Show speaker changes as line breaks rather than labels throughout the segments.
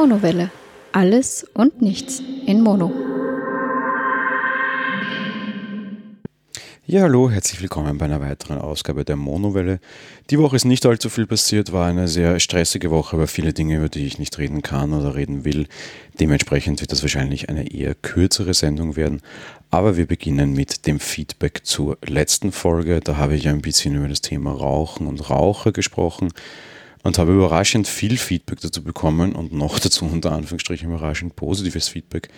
Monowelle. Alles und nichts in Mono.
Ja, hallo, herzlich willkommen bei einer weiteren Ausgabe der Monowelle. Die Woche ist nicht allzu viel passiert, war eine sehr stressige Woche, aber viele Dinge, über die ich nicht reden kann oder reden will. Dementsprechend wird das wahrscheinlich eine eher kürzere Sendung werden. Aber wir beginnen mit dem Feedback zur letzten Folge. Da habe ich ein bisschen über das Thema Rauchen und Raucher gesprochen und habe überraschend viel Feedback dazu bekommen und noch dazu unter Anführungsstrichen überraschend positives Feedback.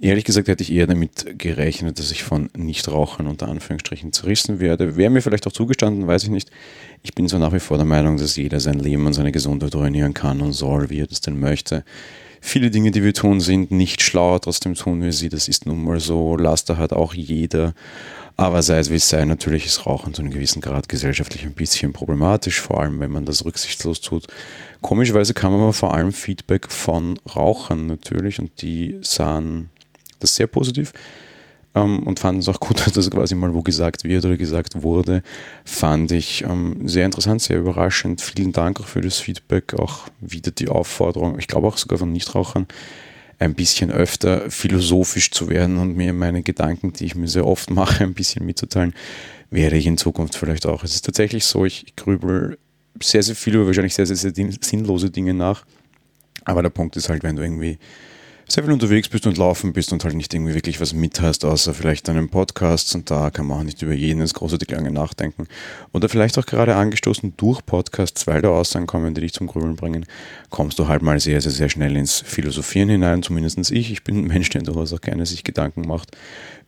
Ehrlich gesagt hätte ich eher damit gerechnet, dass ich von Nichtrauchern unter Anführungsstrichen zerrissen werde. Wäre mir vielleicht auch zugestanden, weiß ich nicht. Ich bin so nach wie vor der Meinung, dass jeder sein Leben und seine Gesundheit ruinieren kann und soll, wie er das denn möchte. Viele Dinge, die wir tun, sind nicht schlau, trotzdem tun wir sie. Das ist nun mal so. Laster hat auch jeder. Aber sei es wie es sei, natürlich ist Rauchen zu einem gewissen Grad gesellschaftlich ein bisschen problematisch, vor allem wenn man das rücksichtslos tut. Komischerweise kam aber vor allem Feedback von Rauchern natürlich und die sahen das sehr positiv ähm, und fanden es auch gut, dass das quasi mal wo gesagt wird oder gesagt wurde. Fand ich ähm, sehr interessant, sehr überraschend. Vielen Dank auch für das Feedback, auch wieder die Aufforderung, ich glaube auch sogar von Nichtrauchern, ein bisschen öfter philosophisch zu werden und mir meine Gedanken, die ich mir sehr oft mache, ein bisschen mitzuteilen, werde ich in Zukunft vielleicht auch. Es ist tatsächlich so, ich grübel sehr, sehr viel über wahrscheinlich sehr, sehr, sehr sinnlose Dinge nach. Aber der Punkt ist halt, wenn du irgendwie sehr viel unterwegs bist und laufen bist und halt nicht irgendwie wirklich was mit hast, außer vielleicht einen Podcast und da kann man auch nicht über jenes großartig lange nachdenken. Oder vielleicht auch gerade angestoßen durch Podcasts, weil da Aussagen kommen, die dich zum Grübeln bringen, kommst du halt mal sehr, sehr, sehr schnell ins Philosophieren hinein, zumindest ich. Ich bin ein Mensch, der durchaus auch gerne sich Gedanken macht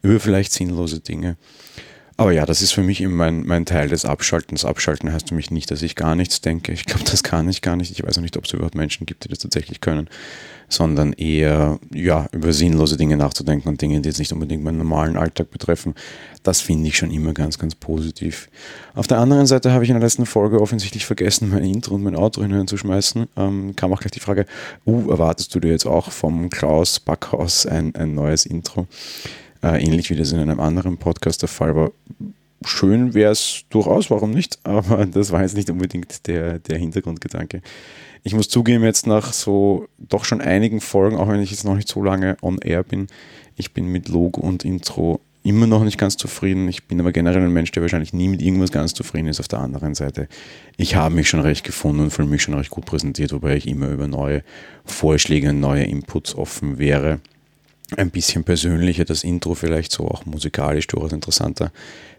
über vielleicht sinnlose Dinge. Aber ja, das ist für mich eben mein, mein Teil des Abschaltens. Abschalten heißt für mich nicht, dass ich gar nichts denke. Ich glaube, das kann ich gar nicht. Ich weiß auch nicht, ob es überhaupt Menschen gibt, die das tatsächlich können sondern eher ja, über sinnlose Dinge nachzudenken und Dinge, die jetzt nicht unbedingt meinen normalen Alltag betreffen. Das finde ich schon immer ganz, ganz positiv. Auf der anderen Seite habe ich in der letzten Folge offensichtlich vergessen, mein Intro und mein Outro hineinzuschmeißen. Ähm, kam auch gleich die Frage, uh, erwartest du dir jetzt auch vom Klaus Backhaus ein, ein neues Intro? Äh, ähnlich wie das in einem anderen Podcast der Fall war schön wäre es durchaus, warum nicht? Aber das war jetzt nicht unbedingt der, der Hintergrundgedanke. Ich muss zugeben, jetzt nach so doch schon einigen Folgen, auch wenn ich jetzt noch nicht so lange on air bin, ich bin mit Logo und Intro immer noch nicht ganz zufrieden. Ich bin aber generell ein Mensch, der wahrscheinlich nie mit irgendwas ganz zufrieden ist. Auf der anderen Seite, ich habe mich schon recht gefunden und fühle mich schon recht gut präsentiert, wobei ich immer über neue Vorschläge und neue Inputs offen wäre ein bisschen persönlicher, das Intro vielleicht so auch musikalisch durchaus interessanter.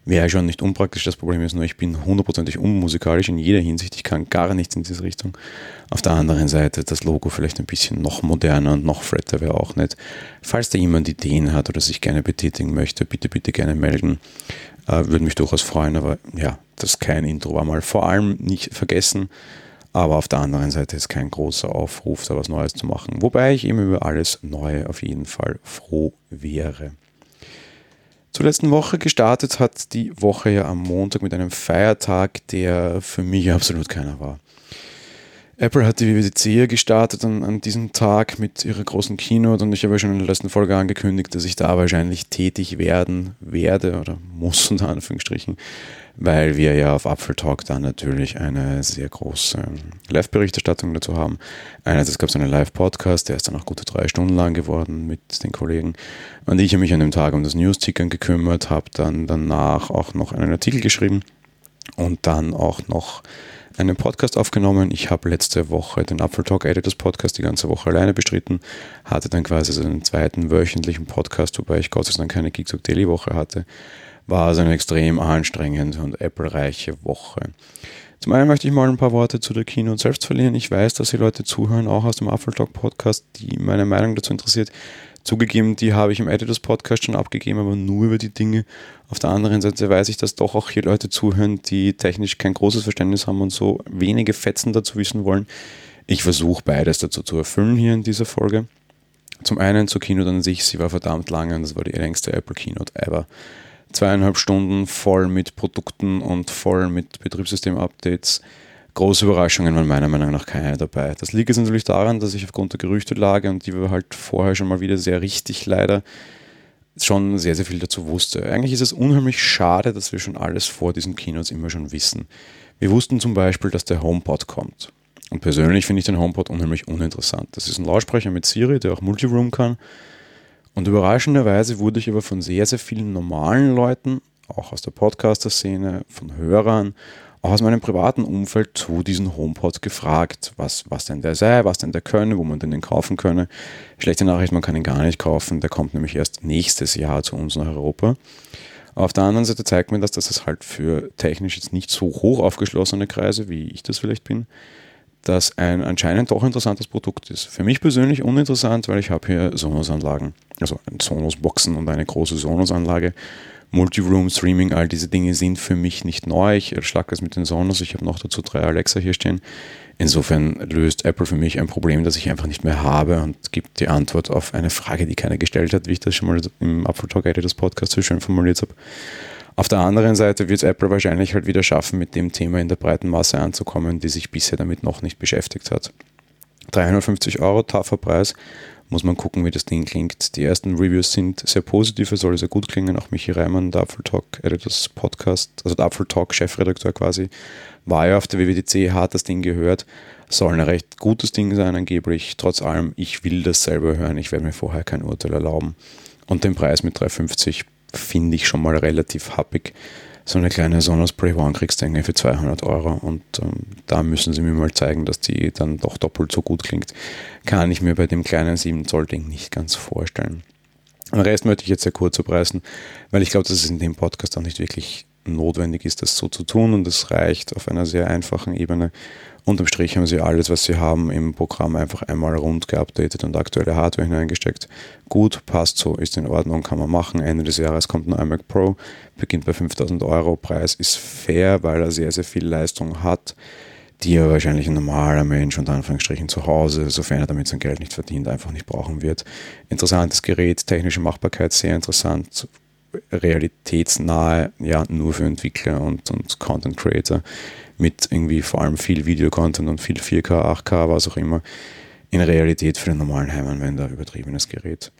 Wäre schon nicht unpraktisch, das Problem ist nur, ich bin hundertprozentig unmusikalisch in jeder Hinsicht, ich kann gar nichts in diese Richtung. Auf der anderen Seite das Logo vielleicht ein bisschen noch moderner und noch fretter wäre auch nicht. Falls da jemand Ideen hat oder sich gerne betätigen möchte, bitte, bitte gerne melden. Äh, würde mich durchaus freuen, aber ja, das kein Intro war mal vor allem nicht vergessen aber auf der anderen Seite ist kein großer Aufruf, da was Neues zu machen. Wobei ich eben über alles Neue auf jeden Fall froh wäre. Zur letzten Woche gestartet hat die Woche ja am Montag mit einem Feiertag, der für mich absolut keiner war. Apple hat die WWDC gestartet an, an, diesem Tag mit ihrer großen Keynote und ich habe ja schon in der letzten Folge angekündigt, dass ich da wahrscheinlich tätig werden werde oder muss unter Anführungsstrichen, weil wir ja auf Apfel Talk dann natürlich eine sehr große Live-Berichterstattung dazu haben. Einerseits gab es einen Live-Podcast, der ist dann auch gute drei Stunden lang geworden mit den Kollegen und ich habe mich an dem Tag um das News-Tickern gekümmert, habe dann danach auch noch einen Artikel geschrieben und dann auch noch einen Podcast aufgenommen. Ich habe letzte Woche den Apfel Talk Editors Podcast die ganze Woche alleine bestritten, hatte dann quasi so einen zweiten wöchentlichen Podcast, wobei ich Gott sei Dank keine Geekzug Daily Woche hatte. War also eine extrem anstrengende und Apple-reiche Woche. Zum einen möchte ich mal ein paar Worte zu der Keynote selbst verlieren. Ich weiß, dass die Leute zuhören, auch aus dem Apfel Talk Podcast, die meine Meinung dazu interessiert. Zugegeben, die habe ich im Editors Podcast schon abgegeben, aber nur über die Dinge. Auf der anderen Seite weiß ich, dass doch auch hier Leute zuhören, die technisch kein großes Verständnis haben und so wenige Fetzen dazu wissen wollen. Ich versuche beides dazu zu erfüllen hier in dieser Folge. Zum einen zur Keynote an sich, sie war verdammt lange und das war die längste Apple Keynote ever. Zweieinhalb Stunden voll mit Produkten und voll mit Betriebssystem-Updates große Überraschungen waren meiner Meinung nach keine dabei. Das liegt jetzt natürlich daran, dass ich aufgrund der Gerüchtelage und die war halt vorher schon mal wieder sehr richtig leider schon sehr, sehr viel dazu wusste. Eigentlich ist es unheimlich schade, dass wir schon alles vor diesen Keynotes immer schon wissen. Wir wussten zum Beispiel, dass der HomePod kommt. Und persönlich finde ich den HomePod unheimlich uninteressant. Das ist ein Lautsprecher mit Siri, der auch Multiroom kann. Und überraschenderweise wurde ich aber von sehr, sehr vielen normalen Leuten, auch aus der Podcaster-Szene, von Hörern, auch aus meinem privaten Umfeld zu diesem HomePod gefragt, was, was denn der sei, was denn der könne, wo man denn den kaufen könne. Schlechte Nachricht, man kann ihn gar nicht kaufen. Der kommt nämlich erst nächstes Jahr zu uns nach Europa. Auf der anderen Seite zeigt mir das, dass es halt für technisch jetzt nicht so hoch aufgeschlossene Kreise, wie ich das vielleicht bin, dass ein anscheinend doch interessantes Produkt ist. Für mich persönlich uninteressant, weil ich habe hier Sonos-Anlagen, also Sonos-Boxen und eine große Sonos-Anlage Multiroom, Streaming, all diese Dinge sind für mich nicht neu. Ich schlage das mit den Sonos. Ich habe noch dazu drei Alexa hier stehen. Insofern löst Apple für mich ein Problem, das ich einfach nicht mehr habe und gibt die Antwort auf eine Frage, die keiner gestellt hat, wie ich das schon mal im Apple Talk Editors Podcast so schön formuliert habe. Auf der anderen Seite wird es Apple wahrscheinlich halt wieder schaffen, mit dem Thema in der breiten Masse anzukommen, die sich bisher damit noch nicht beschäftigt hat. 350 Euro, taffer Preis muss man gucken, wie das Ding klingt. Die ersten Reviews sind sehr positiv, es soll sehr gut klingen. Auch Michi Reimann, der Apfel Talk Editors Podcast, also der Apfel Talk Chefredakteur quasi, war ja auf der WWDC, hat das Ding gehört. Soll ein recht gutes Ding sein, angeblich. Trotz allem, ich will das selber hören. Ich werde mir vorher kein Urteil erlauben. Und den Preis mit 3,50 finde ich schon mal relativ happig so eine kleine Sonos Spray One kriegst du für 200 Euro und ähm, da müssen sie mir mal zeigen, dass die dann doch doppelt so gut klingt. Kann ich mir bei dem kleinen 7 Zoll Ding nicht ganz vorstellen. Den Rest möchte ich jetzt sehr kurz abreißen, weil ich glaube, dass es in dem Podcast auch nicht wirklich notwendig ist, das so zu tun und es reicht auf einer sehr einfachen Ebene. Unterm Strich haben sie alles, was sie haben, im Programm einfach einmal rund geupdatet und aktuelle Hardware hineingesteckt. Gut, passt so, ist in Ordnung, kann man machen. Ende des Jahres kommt ein iMac Pro, beginnt bei 5000 Euro. Preis ist fair, weil er sehr, sehr viel Leistung hat, die er wahrscheinlich ein normaler Mensch unter Anführungsstrichen zu Hause, sofern er damit sein Geld nicht verdient, einfach nicht brauchen wird. Interessantes Gerät, technische Machbarkeit sehr interessant, realitätsnahe, ja, nur für Entwickler und, und Content Creator mit irgendwie vor allem viel Videocontent und viel 4K, 8K, was auch immer, in Realität für den normalen Heimanwender übertriebenes Gerät.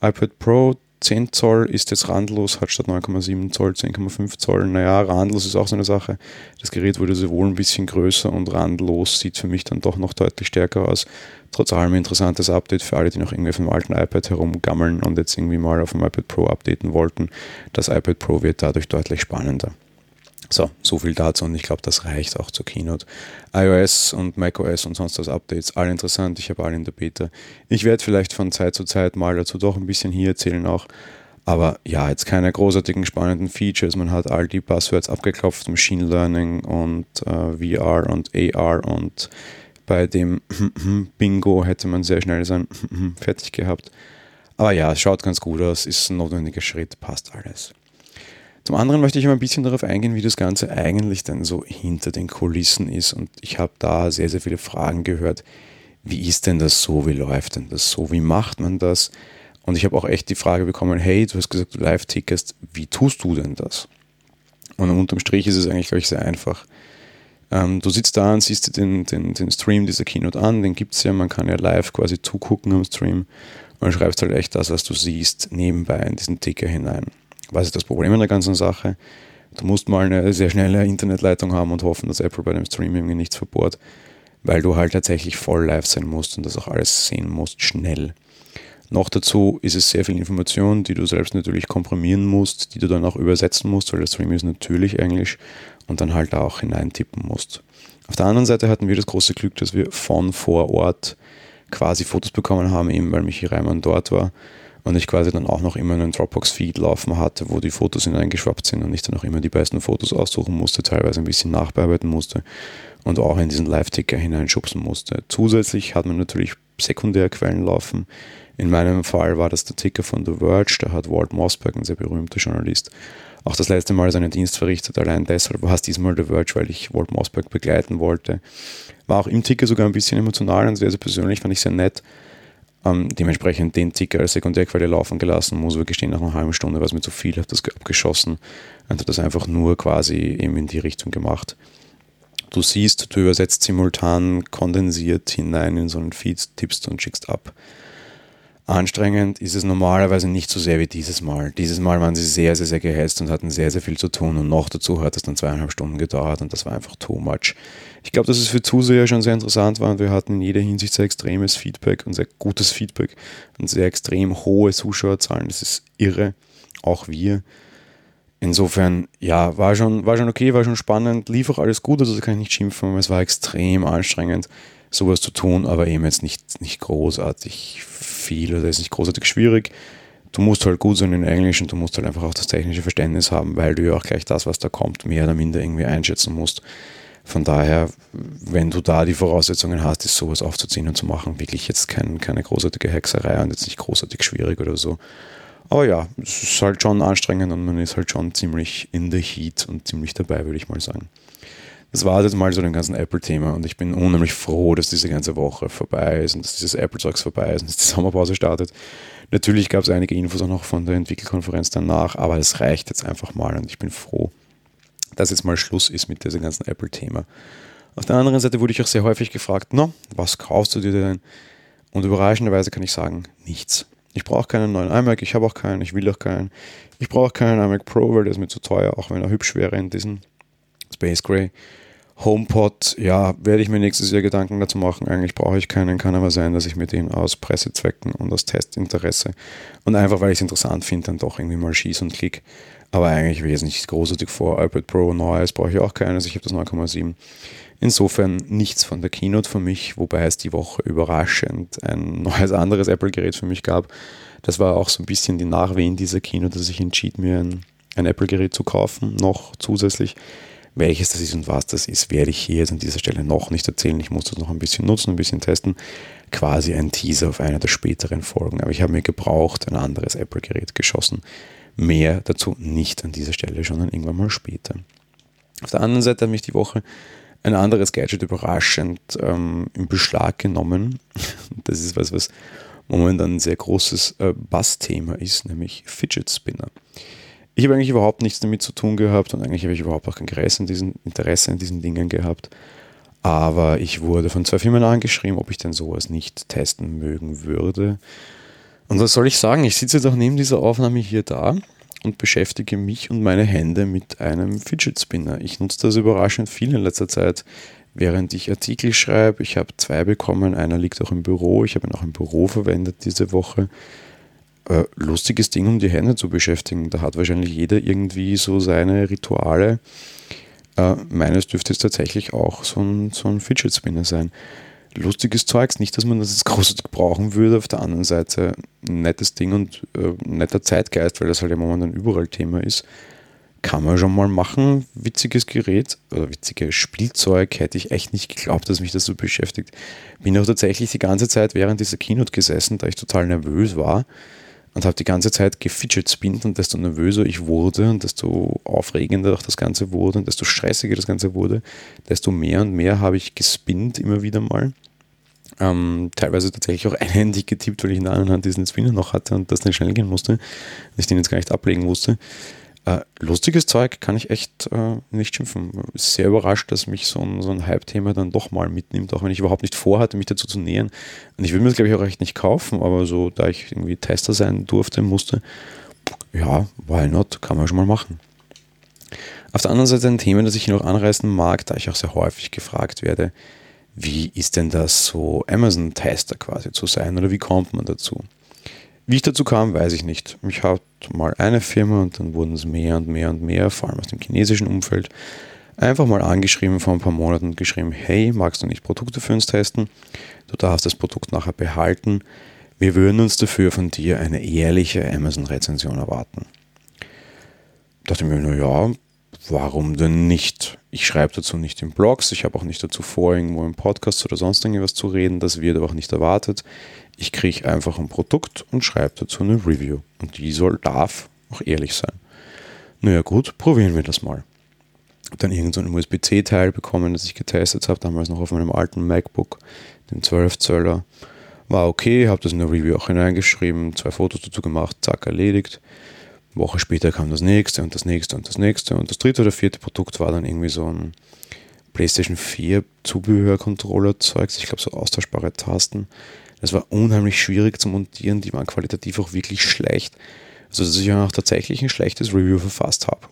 iPad Pro 10 Zoll ist jetzt randlos, hat statt 9,7 Zoll 10,5 Zoll. Naja, randlos ist auch so eine Sache. Das Gerät wurde sowohl ein bisschen größer und randlos sieht für mich dann doch noch deutlich stärker aus. Trotz allem interessantes Update für alle, die noch irgendwie auf dem alten iPad herumgammeln und jetzt irgendwie mal auf dem iPad Pro updaten wollten. Das iPad Pro wird dadurch deutlich spannender. So, so viel dazu und ich glaube, das reicht auch zur Keynote. iOS und macOS und sonst was Updates, alle interessant, ich habe alle in der Beta. Ich werde vielleicht von Zeit zu Zeit mal dazu doch ein bisschen hier erzählen auch. Aber ja, jetzt keine großartigen spannenden Features. Man hat all die Buzzwords abgeklopft, Machine Learning und äh, VR und AR und bei dem Bingo hätte man sehr schnell sein fertig gehabt. Aber ja, es schaut ganz gut aus, ist ein notwendiger Schritt, passt alles. Zum anderen möchte ich mal ein bisschen darauf eingehen, wie das Ganze eigentlich dann so hinter den Kulissen ist. Und ich habe da sehr, sehr viele Fragen gehört. Wie ist denn das so? Wie läuft denn das so? Wie macht man das? Und ich habe auch echt die Frage bekommen, hey, du hast gesagt, du live tickest, wie tust du denn das? Und unterm Strich ist es eigentlich, glaube ich, sehr einfach. Ähm, du sitzt da und siehst den, den, den Stream dieser Keynote an, den gibt es ja, man kann ja live quasi zugucken am Stream und schreibst halt echt das, was du siehst, nebenbei in diesen Ticker hinein. Was ist das Problem in der ganzen Sache? Du musst mal eine sehr schnelle Internetleitung haben und hoffen, dass Apple bei dem Streaming nichts verbohrt, weil du halt tatsächlich voll live sein musst und das auch alles sehen musst, schnell. Noch dazu ist es sehr viel Information, die du selbst natürlich komprimieren musst, die du dann auch übersetzen musst, weil der Stream ist natürlich Englisch und dann halt auch hineintippen musst. Auf der anderen Seite hatten wir das große Glück, dass wir von vor Ort quasi Fotos bekommen haben, eben weil Michi Reimann dort war und ich quasi dann auch noch immer einen Dropbox-Feed laufen hatte, wo die Fotos hineingeschwappt sind und ich dann auch immer die besten Fotos aussuchen musste, teilweise ein bisschen nachbearbeiten musste und auch in diesen Live-Ticker hineinschubsen musste. Zusätzlich hat man natürlich Sekundärquellen laufen. In meinem Fall war das der Ticker von The Verge, da hat Walt Mossberg, ein sehr berühmter Journalist, auch das letzte Mal seinen Dienst verrichtet. Allein deshalb war es diesmal The Verge, weil ich Walt Mossberg begleiten wollte. War auch im Ticker sogar ein bisschen emotional und sehr, sehr persönlich, fand ich sehr nett ähm, dementsprechend den Ticker als Sekundärquelle laufen gelassen, muss wirklich stehen nach einer halben Stunde, was mir zu viel hat, das abgeschossen und hat das einfach nur quasi eben in die Richtung gemacht. Du siehst, du übersetzt simultan kondensiert hinein in so einen Feed, tippst und schickst ab. Anstrengend ist es normalerweise nicht so sehr wie dieses Mal. Dieses Mal waren sie sehr, sehr, sehr gehetzt und hatten sehr, sehr viel zu tun. Und noch dazu hat es dann zweieinhalb Stunden gedauert und das war einfach too much. Ich glaube, dass es für Zuseher schon sehr interessant war und wir hatten in jeder Hinsicht sehr extremes Feedback und sehr gutes Feedback und sehr extrem hohe Zuschauerzahlen. Das ist irre. Auch wir. Insofern, ja, war schon, war schon okay, war schon spannend, lief auch alles gut, also kann ich nicht schimpfen, es war extrem anstrengend, sowas zu tun, aber eben jetzt nicht, nicht großartig viel oder ist nicht großartig schwierig. Du musst halt gut sein in Englisch und du musst halt einfach auch das technische Verständnis haben, weil du ja auch gleich das, was da kommt, mehr oder minder irgendwie einschätzen musst. Von daher, wenn du da die Voraussetzungen hast, ist sowas aufzuziehen und zu machen, wirklich jetzt kein, keine großartige Hexerei und jetzt nicht großartig schwierig oder so. Aber ja, es ist halt schon anstrengend und man ist halt schon ziemlich in the heat und ziemlich dabei, würde ich mal sagen. Das war jetzt mal so ein ganzen Apple-Thema und ich bin unheimlich froh, dass diese ganze Woche vorbei ist und dass dieses Apple-Zeugs vorbei ist und dass die Sommerpause startet. Natürlich gab es einige Infos auch noch von der Entwickelkonferenz danach, aber es reicht jetzt einfach mal und ich bin froh, dass jetzt mal Schluss ist mit diesem ganzen Apple-Thema. Auf der anderen Seite wurde ich auch sehr häufig gefragt, no, was kaufst du dir denn? Und überraschenderweise kann ich sagen, nichts. Ich brauche keinen neuen iMac, ich habe auch keinen, ich will auch keinen. Ich brauche keinen iMac Pro, weil der ist mir zu teuer, auch wenn er hübsch wäre in diesem Space Gray. HomePod, ja, werde ich mir nächstes Jahr Gedanken dazu machen. Eigentlich brauche ich keinen, kann aber sein, dass ich mir den aus Pressezwecken und aus Testinteresse und einfach, weil ich es interessant finde, dann doch irgendwie mal schieße und klick. Aber eigentlich wesentlich großartig vor. iPad Pro neues brauche ich auch keines. Ich habe das 9,7. Insofern nichts von der Keynote für mich, wobei es die Woche überraschend ein neues anderes Apple-Gerät für mich gab. Das war auch so ein bisschen die Nachwehen dieser Keynote, dass ich entschied, mir ein, ein Apple-Gerät zu kaufen, noch zusätzlich. Welches das ist und was das ist, werde ich hier jetzt an dieser Stelle noch nicht erzählen. Ich muss das noch ein bisschen nutzen, ein bisschen testen. Quasi ein Teaser auf einer der späteren Folgen. Aber ich habe mir gebraucht ein anderes Apple-Gerät geschossen. Mehr dazu nicht an dieser Stelle, sondern irgendwann mal später. Auf der anderen Seite hat mich die Woche ein anderes Gadget überraschend ähm, in Beschlag genommen. Das ist was, was momentan ein sehr großes äh, Bassthema ist, nämlich Fidget Spinner. Ich habe eigentlich überhaupt nichts damit zu tun gehabt und eigentlich habe ich überhaupt auch kein Interesse in diesen, diesen Dingen gehabt. Aber ich wurde von zwei Firmen angeschrieben, ob ich denn sowas nicht testen mögen würde. Und was soll ich sagen? Ich sitze auch neben dieser Aufnahme hier da und beschäftige mich und meine Hände mit einem Fidget Spinner. Ich nutze das überraschend viel in letzter Zeit, während ich Artikel schreibe. Ich habe zwei bekommen, einer liegt auch im Büro. Ich habe ihn auch im Büro verwendet diese Woche. Äh, lustiges Ding, um die Hände zu beschäftigen. Da hat wahrscheinlich jeder irgendwie so seine Rituale. Äh, meines dürfte es tatsächlich auch so ein, so ein Fidget Spinner sein lustiges Zeugs. Nicht, dass man das jetzt großartig brauchen würde. Auf der anderen Seite ein nettes Ding und äh, netter Zeitgeist, weil das halt ja momentan überall Thema ist. Kann man schon mal machen. Witziges Gerät oder witziges Spielzeug hätte ich echt nicht geglaubt, dass mich das so beschäftigt. Bin auch tatsächlich die ganze Zeit während dieser Keynote gesessen, da ich total nervös war und habe die ganze Zeit gefidget spinnt und desto nervöser ich wurde und desto aufregender auch das Ganze wurde und desto stressiger das Ganze wurde, desto mehr und mehr habe ich gespinnt immer wieder mal. Ähm, teilweise tatsächlich auch einhändig getippt, weil ich in der anderen Hand diesen Spinner noch hatte und das dann schnell gehen musste, und ich den jetzt gar nicht ablegen musste. Äh, lustiges Zeug kann ich echt äh, nicht schimpfen. Sehr überrascht, dass mich so ein, so ein Hype-Thema dann doch mal mitnimmt, auch wenn ich überhaupt nicht vorhatte, mich dazu zu nähern. Und ich will mir das, glaube ich, auch echt nicht kaufen, aber so, da ich irgendwie Tester sein durfte, musste, ja, why not, kann man schon mal machen. Auf der anderen Seite ein Thema, das ich noch anreißen mag, da ich auch sehr häufig gefragt werde, wie ist denn das so Amazon-Tester quasi zu sein oder wie kommt man dazu? Wie ich dazu kam, weiß ich nicht. Ich hatte mal eine Firma und dann wurden es mehr und mehr und mehr, vor allem aus dem chinesischen Umfeld, einfach mal angeschrieben vor ein paar Monaten und geschrieben, hey, magst du nicht Produkte für uns testen? Du darfst das Produkt nachher behalten. Wir würden uns dafür von dir eine ehrliche Amazon-Rezension erwarten. Da dachte mir, naja, warum denn nicht? Ich schreibe dazu nicht in Blogs, ich habe auch nicht dazu vor, irgendwo im Podcast oder sonst irgendwas zu reden, das wird aber auch nicht erwartet. Ich kriege einfach ein Produkt und schreibe dazu eine Review. Und die soll, darf auch ehrlich sein. Naja gut, probieren wir das mal. Dann irgend so USB-C-Teil bekommen, das ich getestet habe, damals noch auf meinem alten MacBook, dem 12 Zöller. War okay, habe das in der Review auch hineingeschrieben, zwei Fotos dazu gemacht, zack, erledigt. Woche später kam das nächste und das nächste und das nächste. Und das dritte oder vierte Produkt war dann irgendwie so ein PlayStation 4 Zubehör-Controller-Zeugs. Ich glaube, so austauschbare Tasten. Das war unheimlich schwierig zu montieren, die waren qualitativ auch wirklich schlecht. Also dass ich auch tatsächlich ein schlechtes Review verfasst habe.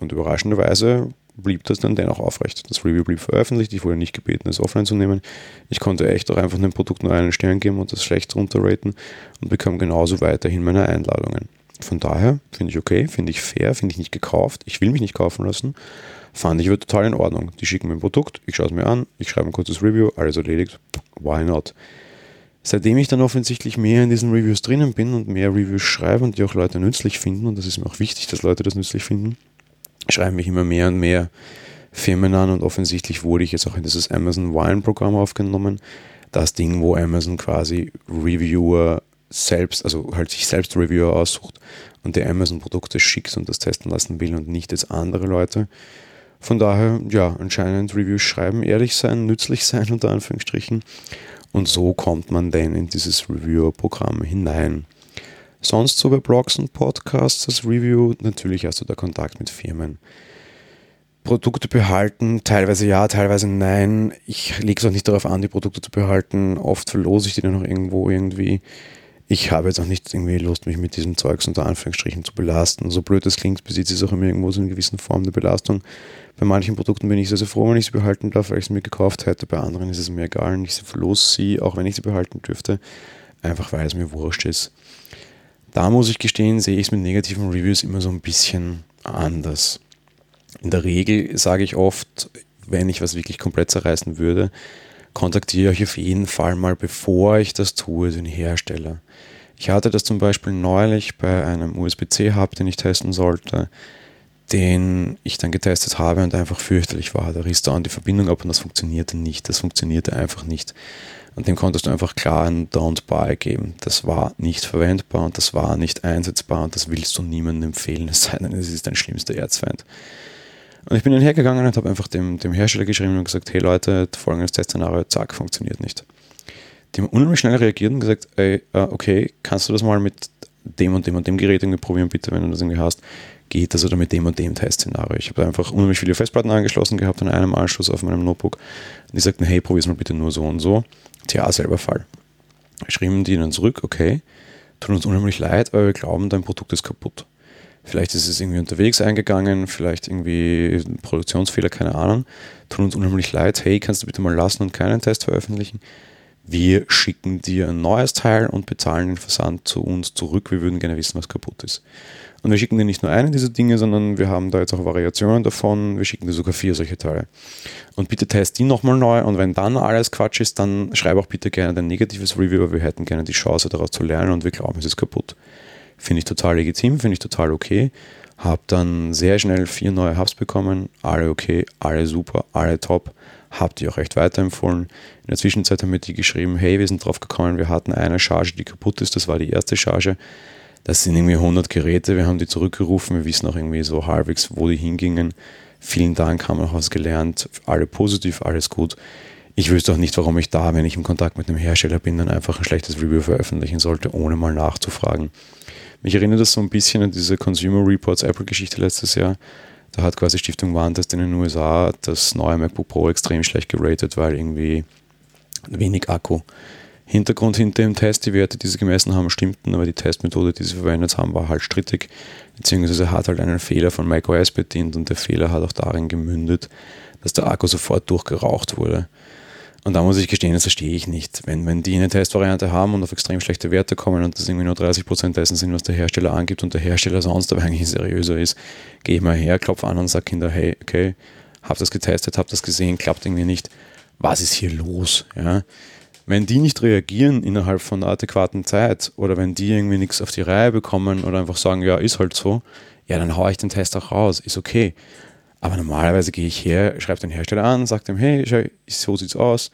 Und überraschenderweise blieb das dann dennoch aufrecht. Das Review blieb veröffentlicht, ich wurde nicht gebeten, es offline zu nehmen. Ich konnte echt auch einfach dem Produkt nur einen Stern geben und das schlecht runterraten und bekam genauso weiterhin meine Einladungen. Von daher finde ich okay, finde ich fair, finde ich nicht gekauft. Ich will mich nicht kaufen lassen. Fand ich aber total in Ordnung. Die schicken mir ein Produkt, ich schaue es mir an, ich schreibe ein kurzes Review, alles erledigt. Why not? Seitdem ich dann offensichtlich mehr in diesen Reviews drinnen bin und mehr Reviews schreibe und die auch Leute nützlich finden, und das ist mir auch wichtig, dass Leute das nützlich finden, schreiben mich immer mehr und mehr Firmen an und offensichtlich wurde ich jetzt auch in dieses Amazon Wine Programm aufgenommen. Das Ding, wo Amazon quasi Reviewer selbst, also halt sich selbst Reviewer aussucht und der Amazon Produkte schickt und das testen lassen will und nicht jetzt andere Leute. Von daher, ja, anscheinend Reviews schreiben, ehrlich sein, nützlich sein, unter Anführungsstrichen. Und so kommt man dann in dieses Reviewer-Programm hinein. Sonst so bei Blogs und Podcasts das Review, natürlich hast du da Kontakt mit Firmen. Produkte behalten, teilweise ja, teilweise nein. Ich lege es auch nicht darauf an, die Produkte zu behalten. Oft verlose ich die dann noch irgendwo irgendwie. Ich habe jetzt auch nicht irgendwie Lust, mich mit diesem Zeugs unter Anführungsstrichen zu belasten. So blöd das klingt, besitzt es auch immer irgendwo so eine gewisse Form der Belastung. Bei manchen Produkten bin ich sehr, sehr froh, wenn ich sie behalten darf, weil ich sie mir gekauft hätte. Bei anderen ist es mir egal und ich verlose sie, auch wenn ich sie behalten dürfte, einfach weil es mir wurscht ist. Da muss ich gestehen, sehe ich es mit negativen Reviews immer so ein bisschen anders. In der Regel sage ich oft, wenn ich was wirklich komplett zerreißen würde, kontaktiere ich auf jeden Fall mal, bevor ich das tue, den Hersteller. Ich hatte das zum Beispiel neulich bei einem USB-C-Hub, den ich testen sollte, den ich dann getestet habe und einfach fürchterlich war. Da riss dauernd die Verbindung ab und das funktionierte nicht. Das funktionierte einfach nicht. Und dem konntest du einfach klar ein Don't Buy geben. Das war nicht verwendbar und das war nicht einsetzbar und das willst du niemandem empfehlen, es sei denn, es ist dein schlimmster Erzfeind. Und ich bin dann hergegangen und habe einfach dem, dem Hersteller geschrieben und gesagt, hey Leute, folgendes Testszenario, zack, funktioniert nicht. Die haben unheimlich schnell reagiert und gesagt, ey, uh, okay, kannst du das mal mit dem und dem und dem Gerät irgendwie probieren, bitte, wenn du das irgendwie hast, geht das oder mit dem und dem Testszenario. Ich habe einfach unheimlich viele Festplatten angeschlossen gehabt an einem Anschluss auf meinem Notebook. Und die sagten, hey, probier's mal bitte nur so und so. Tja, selber Fall. Schrieben die dann zurück, okay, tut uns unheimlich leid, aber wir glauben, dein Produkt ist kaputt. Vielleicht ist es irgendwie unterwegs eingegangen, vielleicht irgendwie ein Produktionsfehler, keine Ahnung. Tut uns unheimlich leid. Hey, kannst du bitte mal lassen und keinen Test veröffentlichen? Wir schicken dir ein neues Teil und bezahlen den Versand zu uns zurück. Wir würden gerne wissen, was kaputt ist. Und wir schicken dir nicht nur einen dieser Dinge, sondern wir haben da jetzt auch Variationen davon. Wir schicken dir sogar vier solche Teile. Und bitte test die nochmal neu. Und wenn dann alles Quatsch ist, dann schreib auch bitte gerne ein negatives Review. Wir hätten gerne die Chance daraus zu lernen und wir glauben, es ist kaputt. Finde ich total legitim, finde ich total okay. Habe dann sehr schnell vier neue Hubs bekommen, alle okay, alle super, alle top. Habe die auch recht weiterempfohlen. In der Zwischenzeit haben wir die geschrieben, hey, wir sind drauf gekommen, wir hatten eine Charge, die kaputt ist, das war die erste Charge. Das sind irgendwie 100 Geräte, wir haben die zurückgerufen, wir wissen auch irgendwie so halbwegs, wo die hingingen. Vielen Dank, haben wir noch was gelernt, alle positiv, alles gut. Ich wüsste auch nicht, warum ich da, wenn ich im Kontakt mit einem Hersteller bin, dann einfach ein schlechtes Review veröffentlichen sollte, ohne mal nachzufragen. Mich erinnert das so ein bisschen an diese Consumer Reports Apple-Geschichte letztes Jahr. Da hat quasi Stiftung Warntest in den USA das neue MacBook Pro extrem schlecht geratet, weil irgendwie wenig Akku. Hintergrund hinter dem Test, die Werte, die sie gemessen haben, stimmten, aber die Testmethode, die sie verwendet haben, war halt strittig, beziehungsweise hat halt einen Fehler von macOS bedient und der Fehler hat auch darin gemündet, dass der Akku sofort durchgeraucht wurde. Und da muss ich gestehen, das verstehe ich nicht. Wenn, wenn die eine Testvariante haben und auf extrem schlechte Werte kommen und das irgendwie nur 30% dessen sind, was der Hersteller angibt und der Hersteller sonst aber eigentlich seriöser ist, gehe ich mal her, klopfe an und sage Kinder, hey, okay, hab das getestet, hab das gesehen, klappt irgendwie nicht. Was ist hier los? Ja? Wenn die nicht reagieren innerhalb von einer adäquaten Zeit oder wenn die irgendwie nichts auf die Reihe bekommen oder einfach sagen, ja, ist halt so, ja, dann haue ich den Test auch raus, ist okay. Aber normalerweise gehe ich her, schreibe den Hersteller an, sage ihm, hey, so sieht's aus,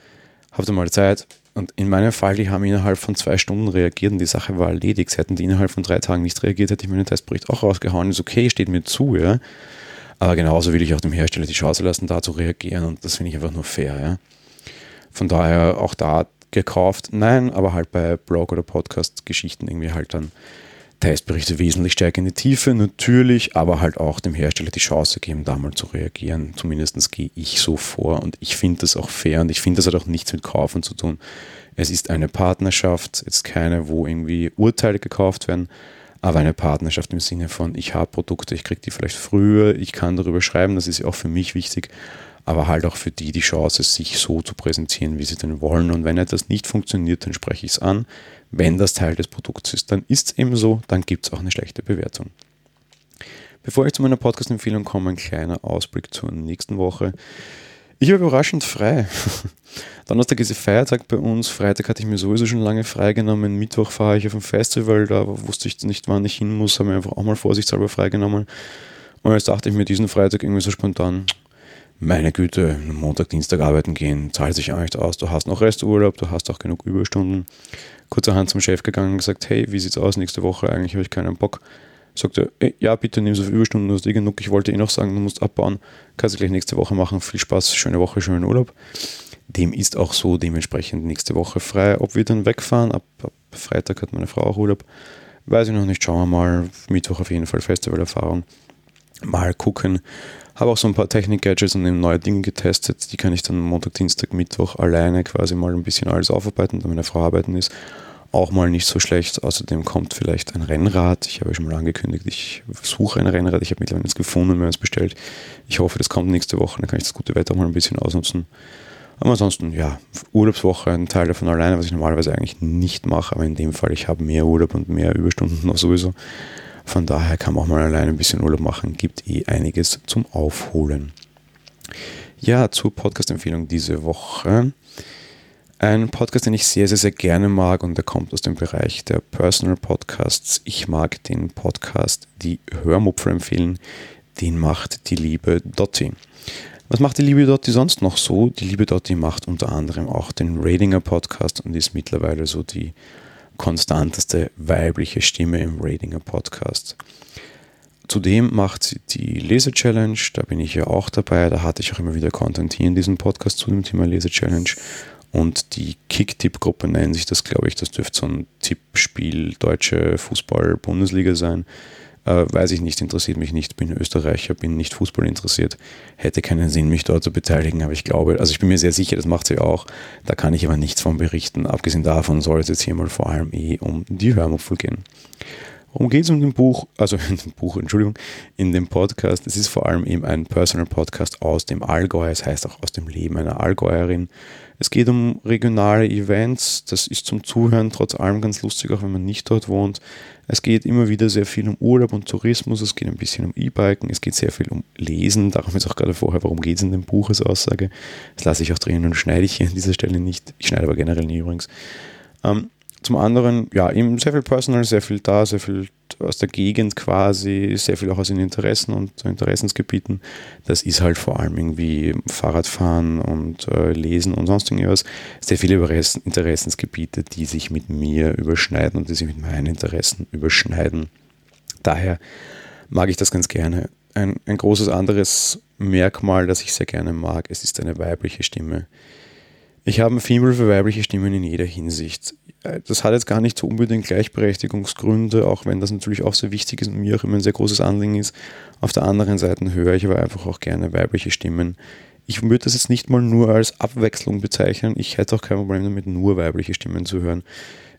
habt ihr mal Zeit? Und in meinem Fall, die haben innerhalb von zwei Stunden reagiert und die Sache war erledigt. Hätten die innerhalb von drei Tagen nicht reagiert, hätte ich meinen Testbericht auch rausgehauen. Ist okay, steht mir zu, ja. Aber genauso will ich auch dem Hersteller die Chance lassen, da zu reagieren und das finde ich einfach nur fair, ja. Von daher auch da gekauft, nein, aber halt bei Blog- oder Podcast-Geschichten irgendwie halt dann Testberichte wesentlich stärker in die Tiefe, natürlich, aber halt auch dem Hersteller die Chance geben, da mal zu reagieren. Zumindest gehe ich so vor und ich finde das auch fair und ich finde, das hat auch nichts mit Kaufen zu tun. Es ist eine Partnerschaft, jetzt keine, wo irgendwie Urteile gekauft werden, aber eine Partnerschaft im Sinne von, ich habe Produkte, ich kriege die vielleicht früher, ich kann darüber schreiben, das ist ja auch für mich wichtig, aber halt auch für die die Chance, sich so zu präsentieren, wie sie denn wollen. Und wenn etwas nicht funktioniert, dann spreche ich es an. Wenn das Teil des Produkts ist, dann ist es eben so, dann gibt es auch eine schlechte Bewertung. Bevor ich zu meiner Podcast-Empfehlung komme, ein kleiner Ausblick zur nächsten Woche. Ich habe überraschend frei. Donnerstag ist Feiertag bei uns. Freitag hatte ich mir sowieso schon lange freigenommen. Mittwoch fahre ich auf ein Festival, da wusste ich nicht, wann ich hin muss, habe mir einfach auch mal vorsichtshalber freigenommen. Und jetzt dachte ich mir diesen Freitag irgendwie so spontan, meine Güte, Montag, Dienstag arbeiten gehen, zahlt sich eigentlich aus. Du hast noch Resturlaub, du hast auch genug Überstunden. Kurzerhand zum Chef gegangen und gesagt, hey, wie sieht's aus nächste Woche? Eigentlich habe ich keinen Bock. Sagte, hey, ja, bitte nimm so viele Überstunden, du hast eh genug. Ich wollte eh noch sagen, du musst abbauen. Kannst du gleich nächste Woche machen. Viel Spaß, schöne Woche, schönen Urlaub. Dem ist auch so dementsprechend nächste Woche frei. Ob wir dann wegfahren, ab, ab Freitag hat meine Frau auch Urlaub. Weiß ich noch nicht, schauen wir mal. Mittwoch auf jeden Fall Festivalerfahrung. Mal gucken. Habe auch so ein paar Technik-Gadgets und neue Dinge getestet. Die kann ich dann Montag, Dienstag, Mittwoch alleine quasi mal ein bisschen alles aufarbeiten, da meine Frau arbeiten ist. Auch mal nicht so schlecht. Außerdem kommt vielleicht ein Rennrad. Ich habe schon mal angekündigt, ich suche ein Rennrad. Ich habe mittlerweile eins gefunden, mir eins bestellt. Ich hoffe, das kommt nächste Woche. Dann kann ich das gute Wetter mal ein bisschen ausnutzen. Aber ansonsten, ja, Urlaubswoche, ein Teil davon alleine, was ich normalerweise eigentlich nicht mache. Aber in dem Fall, ich habe mehr Urlaub und mehr Überstunden noch sowieso. Von daher kann man auch mal alleine ein bisschen Urlaub machen, gibt eh einiges zum Aufholen. Ja, zur Podcast-Empfehlung diese Woche. Ein Podcast, den ich sehr, sehr, sehr gerne mag und der kommt aus dem Bereich der Personal Podcasts. Ich mag den Podcast Die Hörmupfer empfehlen. Den macht die liebe Dotti. Was macht die liebe Dotti sonst noch so? Die liebe Dotti macht unter anderem auch den Ratinger Podcast und ist mittlerweile so die konstanteste weibliche Stimme im Ratinger Podcast. Zudem macht sie die Leser-Challenge, da bin ich ja auch dabei, da hatte ich auch immer wieder Content hier in diesem Podcast zu dem Thema Leser-Challenge. Und die Kick-Tipp-Gruppe nennt sich das, glaube ich, das dürfte so ein Tippspiel Deutsche Fußball-Bundesliga sein. Äh, weiß ich nicht, interessiert mich nicht, bin Österreicher, bin nicht Fußball interessiert, hätte keinen Sinn, mich dort zu beteiligen, aber ich glaube, also ich bin mir sehr sicher, das macht sie auch, da kann ich aber nichts von berichten. Abgesehen davon soll es jetzt hier mal vor allem eh um die Hörmupfel gehen. Worum geht es um den Buch, also in dem Buch, Entschuldigung, in dem Podcast? Es ist vor allem eben ein Personal Podcast aus dem Allgäu, es heißt auch aus dem Leben einer Allgäuerin. Es geht um regionale Events, das ist zum Zuhören trotz allem ganz lustig, auch wenn man nicht dort wohnt. Es geht immer wieder sehr viel um Urlaub und Tourismus, es geht ein bisschen um E-Biken, es geht sehr viel um Lesen, darum ist auch gerade vorher, warum geht es in dem Buch als Aussage. Das lasse ich auch drin und schneide ich hier an dieser Stelle nicht. Ich schneide aber generell nie übrigens. Ähm, zum anderen, ja, eben sehr viel Personal, sehr viel da, sehr viel aus der Gegend quasi, sehr viel auch aus den Interessen und Interessensgebieten. Das ist halt vor allem irgendwie Fahrradfahren und äh, Lesen und sonst irgendwas. Sehr viele Interessensgebiete, die sich mit mir überschneiden und die sich mit meinen Interessen überschneiden. Daher mag ich das ganz gerne. Ein, ein großes anderes Merkmal, das ich sehr gerne mag, es ist eine weibliche Stimme. Ich habe ein Fieber für weibliche Stimmen in jeder Hinsicht. Das hat jetzt gar nicht so unbedingt Gleichberechtigungsgründe, auch wenn das natürlich auch sehr wichtig ist und mir auch immer ein sehr großes Anliegen ist. Auf der anderen Seite höre ich aber einfach auch gerne weibliche Stimmen. Ich würde das jetzt nicht mal nur als Abwechslung bezeichnen. Ich hätte auch kein Problem damit, nur weibliche Stimmen zu hören.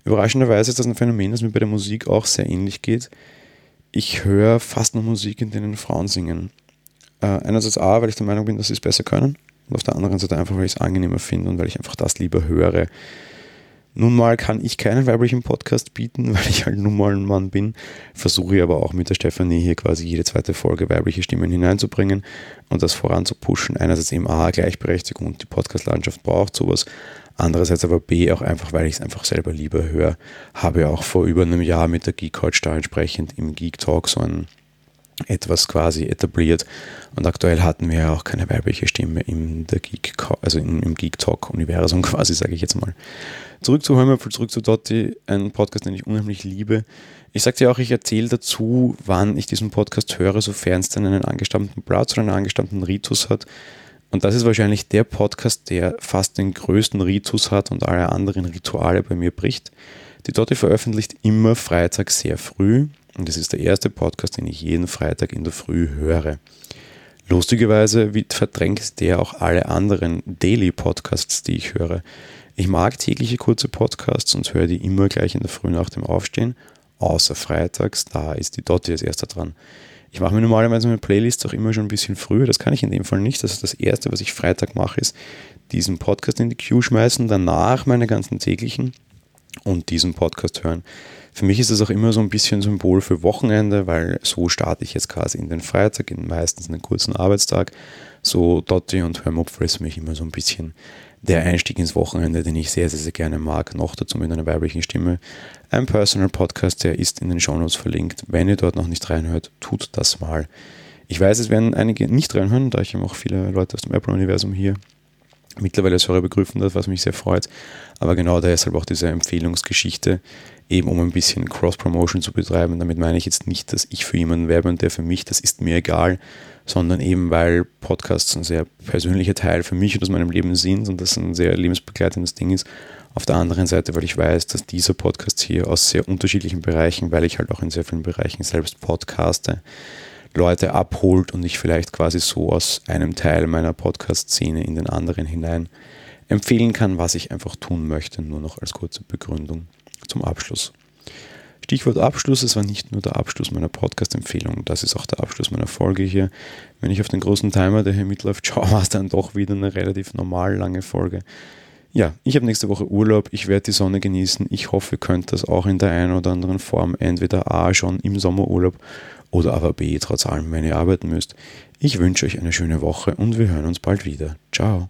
Überraschenderweise ist das ein Phänomen, das mir bei der Musik auch sehr ähnlich geht. Ich höre fast nur Musik, in denen Frauen singen. Äh, einerseits A, weil ich der Meinung bin, dass sie es besser können. Und auf der anderen Seite einfach, weil ich es angenehmer finde und weil ich einfach das lieber höre. Nun mal kann ich keinen weiblichen Podcast bieten, weil ich halt nun mal ein Mann bin. Versuche aber auch mit der Stefanie hier quasi jede zweite Folge weibliche Stimmen hineinzubringen und das voranzupushen. Einerseits eben A, Gleichberechtigung und die Podcast-Landschaft braucht sowas. Andererseits aber B, auch einfach, weil ich es einfach selber lieber höre. Habe auch vor über einem Jahr mit der Geek Couch da entsprechend im Geek Talk so ein etwas quasi etabliert. Und aktuell hatten wir ja auch keine weibliche Stimme im, der Geek, also im, Geek Talk Universum quasi, sage ich jetzt mal. Zurück zu Hörmöpfel, zurück zu Dotti, ein Podcast, den ich unheimlich liebe. Ich sagte ja auch, ich erzähle dazu, wann ich diesen Podcast höre, sofern es dann einen angestammten Platz oder einen angestammten Ritus hat. Und das ist wahrscheinlich der Podcast, der fast den größten Ritus hat und alle anderen Rituale bei mir bricht. Die Dotti veröffentlicht immer Freitag sehr früh und es ist der erste Podcast, den ich jeden Freitag in der Früh höre. Lustigerweise verdrängt der auch alle anderen Daily Podcasts, die ich höre. Ich mag tägliche kurze Podcasts und höre die immer gleich in der Früh nach dem Aufstehen, außer freitags, da ist die Dotti als erster dran. Ich mache mir normalerweise meine Playlists auch immer schon ein bisschen früher, das kann ich in dem Fall nicht. Das ist das Erste, was ich Freitag mache, ist diesen Podcast in die Queue schmeißen, danach meine ganzen täglichen und diesen Podcast hören. Für mich ist das auch immer so ein bisschen Symbol für Wochenende, weil so starte ich jetzt quasi in den Freitag, in meistens einen kurzen Arbeitstag. So Dotti und Hörmupfer ist für mich immer so ein bisschen der Einstieg ins Wochenende, den ich sehr, sehr, sehr gerne mag. Noch dazu mit einer weiblichen Stimme. Ein Personal Podcast, der ist in den Shownotes verlinkt. Wenn ihr dort noch nicht reinhört, tut das mal. Ich weiß, es werden einige nicht reinhören, da ich eben auch viele Leute aus dem Apple-Universum hier mittlerweile als Hörer begrüßen darf, was mich sehr freut. Aber genau deshalb auch diese Empfehlungsgeschichte, eben um ein bisschen Cross-Promotion zu betreiben. Damit meine ich jetzt nicht, dass ich für jemanden werbe und der für mich, das ist mir egal, sondern eben weil Podcasts ein sehr persönlicher Teil für mich und aus meinem Leben sind und das ein sehr lebensbegleitendes Ding ist. Auf der anderen Seite, weil ich weiß, dass dieser Podcast hier aus sehr unterschiedlichen Bereichen, weil ich halt auch in sehr vielen Bereichen selbst podcaste, Leute abholt und ich vielleicht quasi so aus einem Teil meiner Podcast-Szene in den anderen hinein empfehlen kann, was ich einfach tun möchte, nur noch als kurze Begründung zum Abschluss. Stichwort Abschluss, es war nicht nur der Abschluss meiner Podcast-Empfehlung, das ist auch der Abschluss meiner Folge hier. Wenn ich auf den großen Timer, der hier mitläuft, schaue, war es dann doch wieder eine relativ normal lange Folge. Ja, ich habe nächste Woche Urlaub, ich werde die Sonne genießen. Ich hoffe, ihr könnt das auch in der einen oder anderen Form, entweder A schon im Sommerurlaub oder aber B trotz allem, wenn ihr arbeiten müsst. Ich wünsche euch eine schöne Woche und wir hören uns bald wieder. Ciao.